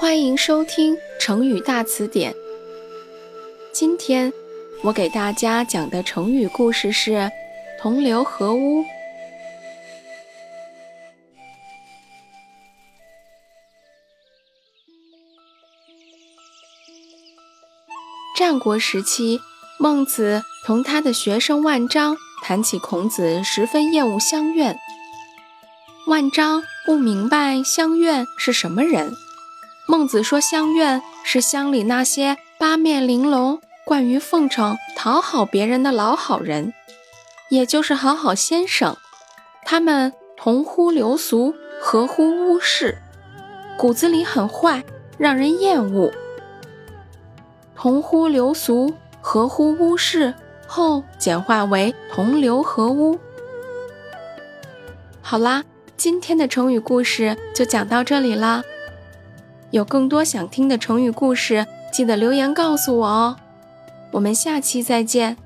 欢迎收听成语大词典。今天我给大家讲的成语故事是“同流合污”。战国时期，孟子同他的学生万章谈起孔子，十分厌恶乡愿。万章不明白乡愿是什么人。孟子说：“乡愿是乡里那些八面玲珑、惯于奉承、讨好别人的老好人，也就是好好先生。他们同乎流俗，合乎污世，骨子里很坏，让人厌恶。同乎流俗，合乎污世后简化为同流合污。好啦，今天的成语故事就讲到这里啦。有更多想听的成语故事，记得留言告诉我哦。我们下期再见。